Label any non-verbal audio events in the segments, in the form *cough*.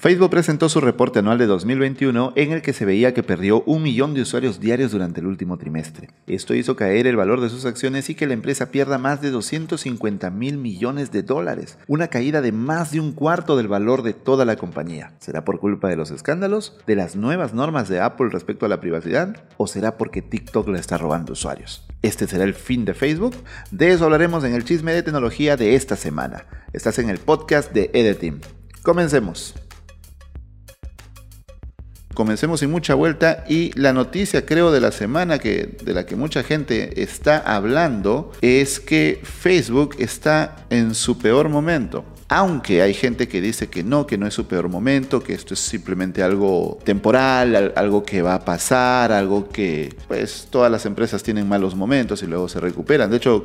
Facebook presentó su reporte anual de 2021 en el que se veía que perdió un millón de usuarios diarios durante el último trimestre. Esto hizo caer el valor de sus acciones y que la empresa pierda más de 250 mil millones de dólares, una caída de más de un cuarto del valor de toda la compañía. ¿Será por culpa de los escándalos, de las nuevas normas de Apple respecto a la privacidad o será porque TikTok le está robando usuarios? ¿Este será el fin de Facebook? De eso hablaremos en el chisme de tecnología de esta semana. Estás en el podcast de Edeteam. Comencemos comencemos sin mucha vuelta. Y la noticia creo de la semana que de la que mucha gente está hablando es que Facebook está en su peor momento aunque hay gente que dice que no, que no es su peor momento, que esto es simplemente algo temporal, algo que va a pasar, algo que pues todas las empresas tienen malos momentos y luego se recuperan. De hecho,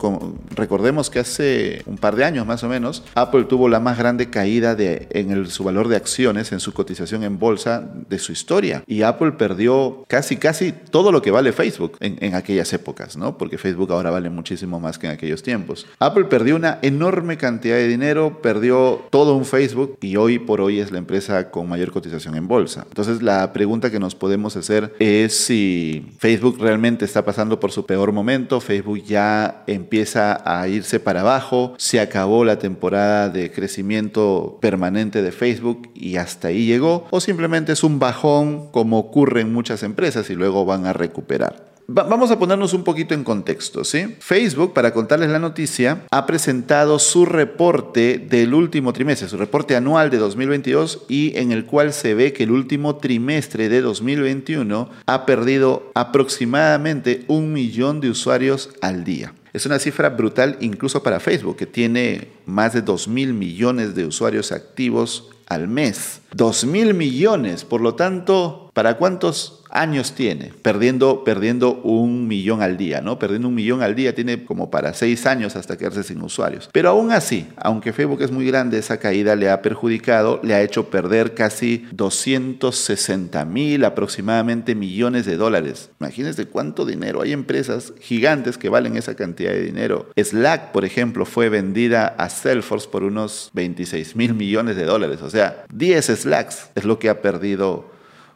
recordemos que hace un par de años más o menos, Apple tuvo la más grande caída de, en su valor de acciones, en su cotización en bolsa de su historia. Y Apple perdió casi, casi todo lo que vale Facebook en, en aquellas épocas, ¿no? Porque Facebook ahora vale muchísimo más que en aquellos tiempos. Apple perdió una enorme cantidad de dinero, perdió todo un Facebook y hoy por hoy es la empresa con mayor cotización en bolsa. Entonces la pregunta que nos podemos hacer es si Facebook realmente está pasando por su peor momento, Facebook ya empieza a irse para abajo, se acabó la temporada de crecimiento permanente de Facebook y hasta ahí llegó, o simplemente es un bajón como ocurre en muchas empresas y luego van a recuperar vamos a ponernos un poquito en contexto, ¿sí? Facebook, para contarles la noticia, ha presentado su reporte del último trimestre, su reporte anual de 2022 y en el cual se ve que el último trimestre de 2021 ha perdido aproximadamente un millón de usuarios al día. Es una cifra brutal incluso para Facebook, que tiene más de 2 mil millones de usuarios activos al mes. 2 mil millones, por lo tanto, ¿para cuántos años tiene, perdiendo, perdiendo un millón al día, ¿no? Perdiendo un millón al día tiene como para seis años hasta quedarse sin usuarios. Pero aún así, aunque Facebook es muy grande, esa caída le ha perjudicado, le ha hecho perder casi 260 mil aproximadamente millones de dólares. Imagínense cuánto dinero. Hay empresas gigantes que valen esa cantidad de dinero. Slack, por ejemplo, fue vendida a Salesforce por unos 26 mil millones de dólares. O sea, 10 Slacks es lo que ha perdido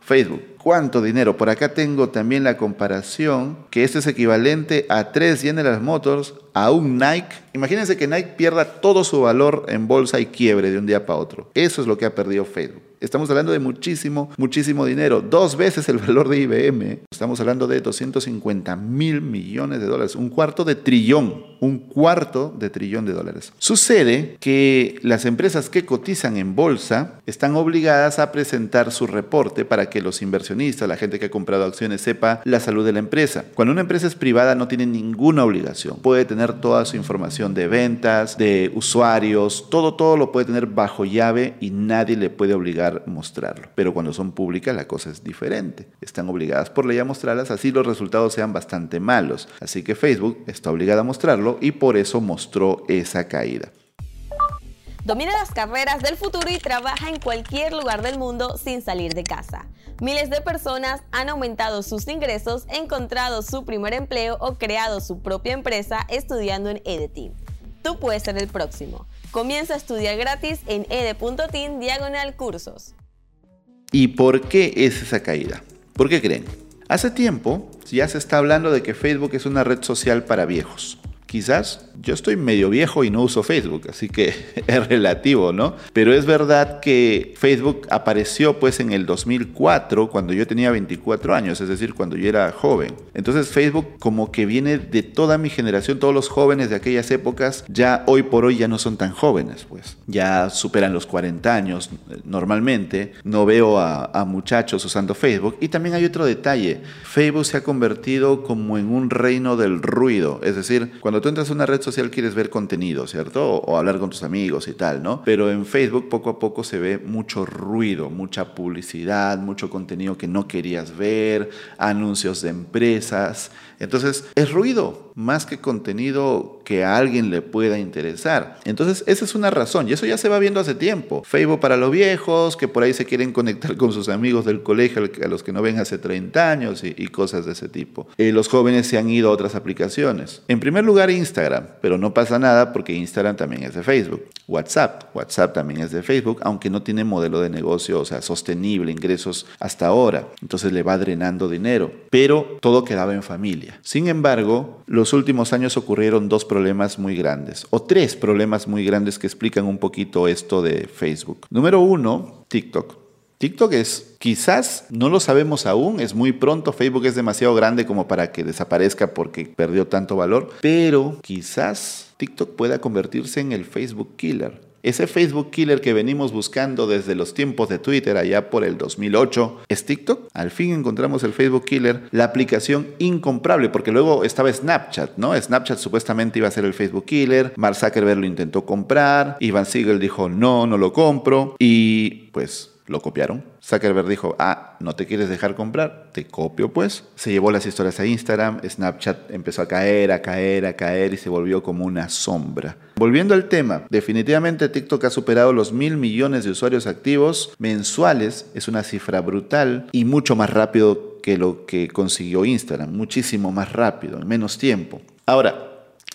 Facebook. ¿Cuánto dinero? Por acá tengo también la comparación, que esto es equivalente a 3 General Motors, a un Nike. Imagínense que Nike pierda todo su valor en bolsa y quiebre de un día para otro. Eso es lo que ha perdido Facebook. Estamos hablando de muchísimo, muchísimo dinero. Dos veces el valor de IBM. Estamos hablando de 250 mil millones de dólares. Un cuarto de trillón. Un cuarto de trillón de dólares. Sucede que las empresas que cotizan en bolsa están obligadas a presentar su reporte para que los inversionistas, la gente que ha comprado acciones, sepa la salud de la empresa. Cuando una empresa es privada no tiene ninguna obligación. Puede tener toda su información de ventas, de usuarios, todo, todo lo puede tener bajo llave y nadie le puede obligar mostrarlo. Pero cuando son públicas la cosa es diferente. Están obligadas por ley a mostrarlas, así los resultados sean bastante malos. Así que Facebook está obligada a mostrarlo y por eso mostró esa caída. Domina las carreras del futuro y trabaja en cualquier lugar del mundo sin salir de casa. Miles de personas han aumentado sus ingresos, encontrado su primer empleo o creado su propia empresa estudiando en EDT. Tú puedes ser el próximo. Comienza a estudiar gratis en ed.tin diagonal cursos. ¿Y por qué es esa caída? ¿Por qué creen? Hace tiempo ya se está hablando de que Facebook es una red social para viejos. Quizás yo estoy medio viejo y no uso Facebook, así que *laughs* es relativo, ¿no? Pero es verdad que Facebook apareció pues en el 2004 cuando yo tenía 24 años, es decir, cuando yo era joven. Entonces Facebook como que viene de toda mi generación, todos los jóvenes de aquellas épocas, ya hoy por hoy ya no son tan jóvenes, pues. Ya superan los 40 años normalmente. No veo a, a muchachos usando Facebook. Y también hay otro detalle. Facebook se ha convertido como en un reino del ruido. Es decir, cuando tú entras a una red social quieres ver contenido, ¿cierto? O, hablar con tus amigos y tal, ¿no? Pero en Facebook poco a poco se ve mucho ruido, mucha publicidad, mucho contenido que no querías ver, anuncios de empresas. Entonces, es ruido. Más que contenido que a alguien le pueda interesar. Entonces, esa es una razón y eso ya se va viendo hace tiempo. Facebook para los viejos, que por ahí se quieren conectar con sus amigos del colegio, a los que no ven hace 30 años y, cosas de ese tipo. Eh, los jóvenes se han ido a otras aplicaciones. En primer lugar, Instagram, pero no pasa nada porque Instagram también es de Facebook. WhatsApp, WhatsApp también es de Facebook, aunque no tiene modelo de negocio, o sea, sostenible, ingresos hasta ahora. Entonces le va drenando dinero. Pero todo quedaba en familia. Sin embargo, los últimos años ocurrieron dos problemas muy grandes, o tres problemas muy grandes que explican un poquito esto de Facebook. Número uno, TikTok. TikTok es, quizás no lo sabemos aún, es muy pronto, Facebook es demasiado grande como para que desaparezca porque perdió tanto valor, pero quizás TikTok pueda convertirse en el Facebook killer. Ese Facebook killer que venimos buscando desde los tiempos de Twitter allá por el 2008 es TikTok. Al fin encontramos el Facebook killer, la aplicación incomprable, porque luego estaba Snapchat, ¿no? Snapchat supuestamente iba a ser el Facebook killer, Mark Zuckerberg lo intentó comprar, Ivan Siegel dijo no, no lo compro y pues lo copiaron. Zuckerberg dijo, ah, no te quieres dejar comprar, te copio pues. Se llevó las historias a Instagram, Snapchat empezó a caer, a caer, a caer y se volvió como una sombra. Volviendo al tema, definitivamente TikTok ha superado los mil millones de usuarios activos mensuales, es una cifra brutal y mucho más rápido que lo que consiguió Instagram, muchísimo más rápido, en menos tiempo. Ahora,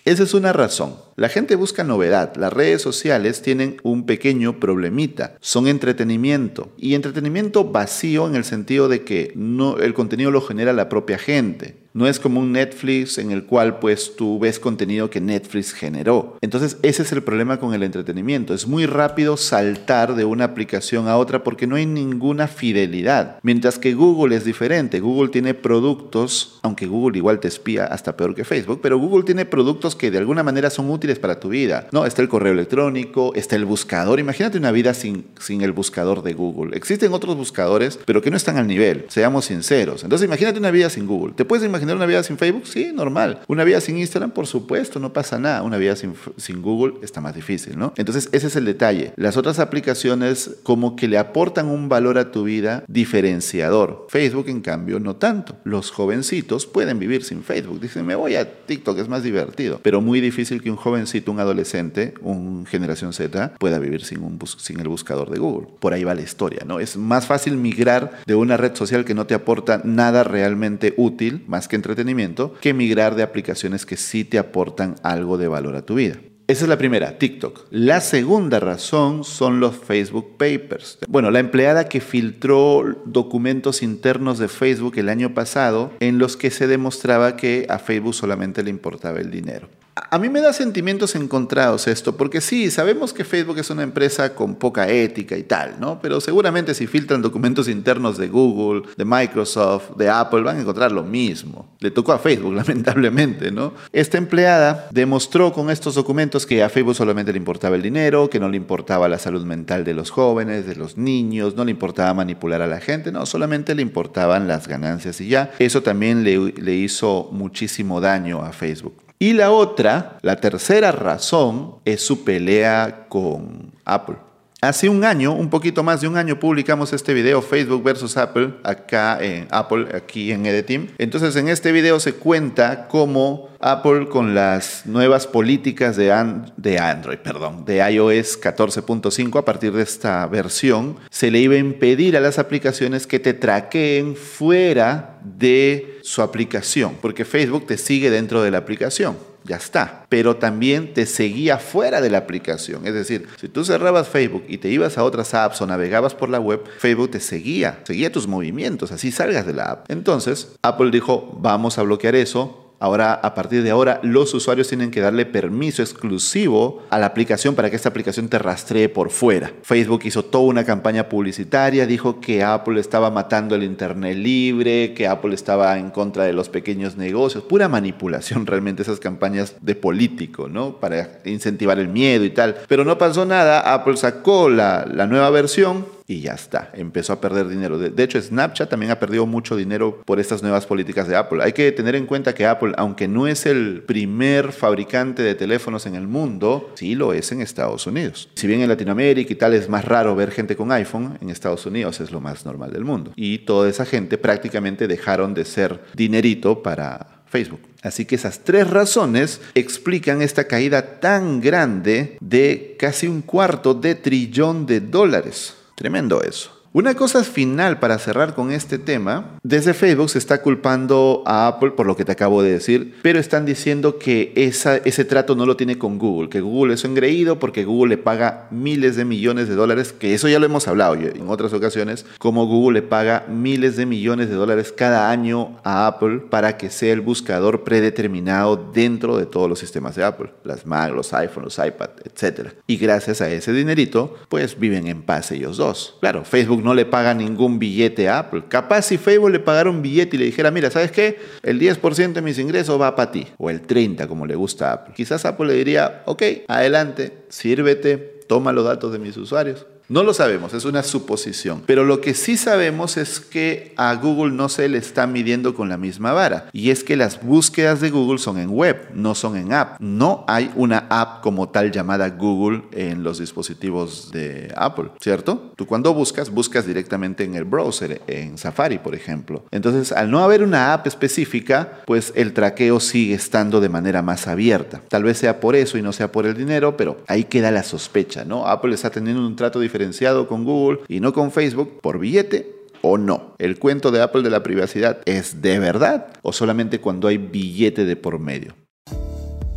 esa es una razón. La gente busca novedad. Las redes sociales tienen un pequeño problemita. Son entretenimiento. Y entretenimiento vacío en el sentido de que no, el contenido lo genera la propia gente. No es como un Netflix en el cual pues tú ves contenido que Netflix generó. Entonces ese es el problema con el entretenimiento. Es muy rápido saltar de una aplicación a otra porque no hay ninguna fidelidad. Mientras que Google es diferente. Google tiene productos, aunque Google igual te espía hasta peor que Facebook, pero Google tiene productos que de alguna manera son útiles para tu vida. No, está el correo electrónico, está el buscador. Imagínate una vida sin, sin el buscador de Google. Existen otros buscadores, pero que no están al nivel. Seamos sinceros. Entonces imagínate una vida sin Google. ¿Te puedes imaginar imaginar una vida sin Facebook? Sí, normal. Una vida sin Instagram, por supuesto, no pasa nada. Una vida sin, sin Google está más difícil, ¿no? Entonces, ese es el detalle. Las otras aplicaciones como que le aportan un valor a tu vida diferenciador. Facebook, en cambio, no tanto. Los jovencitos pueden vivir sin Facebook. Dicen, me voy a TikTok, es más divertido. Pero muy difícil que un jovencito, un adolescente, un generación Z, pueda vivir sin, un sin el buscador de Google. Por ahí va la historia, ¿no? Es más fácil migrar de una red social que no te aporta nada realmente útil, más que entretenimiento que migrar de aplicaciones que sí te aportan algo de valor a tu vida. Esa es la primera, TikTok. La segunda razón son los Facebook Papers. Bueno, la empleada que filtró documentos internos de Facebook el año pasado en los que se demostraba que a Facebook solamente le importaba el dinero. A mí me da sentimientos encontrados esto, porque sí, sabemos que Facebook es una empresa con poca ética y tal, ¿no? Pero seguramente si filtran documentos internos de Google, de Microsoft, de Apple, van a encontrar lo mismo. Le tocó a Facebook, *laughs* lamentablemente, ¿no? Esta empleada demostró con estos documentos que a Facebook solamente le importaba el dinero, que no le importaba la salud mental de los jóvenes, de los niños, no le importaba manipular a la gente, no, solamente le importaban las ganancias y ya. Eso también le, le hizo muchísimo daño a Facebook. Y la otra, la tercera razón, es su pelea con Apple. Hace un año, un poquito más de un año, publicamos este video Facebook versus Apple acá en Apple, aquí en Edeteam. Entonces, en este video se cuenta cómo Apple con las nuevas políticas de, de Android, perdón, de iOS 14.5 a partir de esta versión, se le iba a impedir a las aplicaciones que te traqueen fuera de su aplicación, porque Facebook te sigue dentro de la aplicación ya está. Pero también te seguía fuera de la aplicación. Es decir, si tú cerrabas Facebook y te ibas a otras apps o navegabas por la web, Facebook te seguía, seguía tus movimientos, así salgas de la app. Entonces, Apple dijo, vamos a bloquear eso, Ahora, a partir de ahora, los usuarios tienen que darle permiso exclusivo a la aplicación para que esta aplicación te rastree por fuera. Facebook hizo toda una campaña publicitaria, dijo que Apple estaba matando el Internet libre, que Apple estaba en contra de los pequeños negocios. Pura manipulación *laughs* realmente esas campañas de político, ¿no? Para incentivar el miedo y tal. Pero no pasó nada, Apple sacó la, la nueva versión y ya está, empezó a perder dinero. De, hecho, Snapchat también ha perdido mucho dinero por estas nuevas políticas de Apple. Hay que tener en cuenta que Apple, aunque no es el primer fabricante de teléfonos en el mundo, sí lo es en Estados Unidos. Si bien en Latinoamérica y tal es más raro ver gente con iPhone, en Estados Unidos es lo más normal del mundo. Y toda esa gente prácticamente dejaron de ser dinerito para Facebook. Así que esas tres razones explican esta caída tan grande de casi un cuarto de trillón de dólares. Tremendo eso. Una cosa final para cerrar con este tema, desde Facebook se está culpando a Apple por lo que te acabo de decir, pero están diciendo que ese trato no lo tiene con Google, que Google es engreído porque Google le paga miles de millones de dólares, que eso ya lo hemos hablado en otras ocasiones, como Google le paga miles de millones de dólares cada año a Apple para que sea el buscador predeterminado dentro de todos los sistemas de Apple, las Mac, los iPhones, los iPad, etc. Y gracias a ese dinerito, pues viven en paz ellos dos. Claro, Facebook no le paga ningún billete a Apple. Capaz si Facebook le pagara un billete y le dijera, mira, ¿sabes qué? El 10% de mis ingresos va para ti. O el 30% como le gusta a Apple. Quizás Apple le diría, ok, adelante, sírvete, toma los datos de mis usuarios. No lo sabemos, es una suposición. Pero lo que sí sabemos es que a Google no se le está midiendo con la misma vara. Y es que las búsquedas de Google son en web, no son en app. No hay una app como tal llamada Google en los dispositivos de Apple, ¿cierto? Tú cuando buscas, buscas directamente en el browser, en Safari, por ejemplo. Entonces, al no haber una app específica, pues el traqueo sigue estando de manera más abierta. Tal vez sea por eso y no sea por el dinero, pero ahí queda la sospecha, ¿no? Apple está teniendo un trato diferente con Google y no con Facebook por billete o no? ¿El cuento de Apple de la privacidad es de verdad o solamente cuando hay billete de por medio?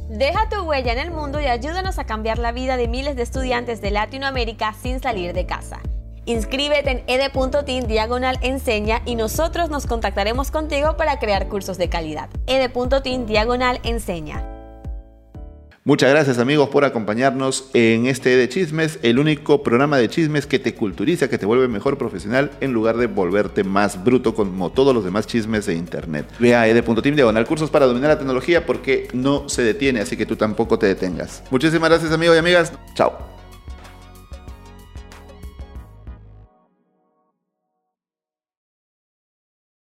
Deja tu huella en el mundo y ayúdanos a cambiar la vida de miles de estudiantes de Latinoamérica sin salir de casa. Inscríbete en ed.team diagonal enseña y nosotros nos contactaremos contigo para crear cursos de calidad. ed.team diagonal enseña. Muchas gracias amigos por acompañarnos en este de chismes, el único programa de chismes que te culturiza, que te vuelve mejor profesional en lugar de volverte más bruto como todos los demás chismes de internet. Ve a ed.team diagonal cursos para dominar la tecnología porque no se detiene, así que tú tampoco te detengas. Muchísimas gracias amigos y amigas. Chao.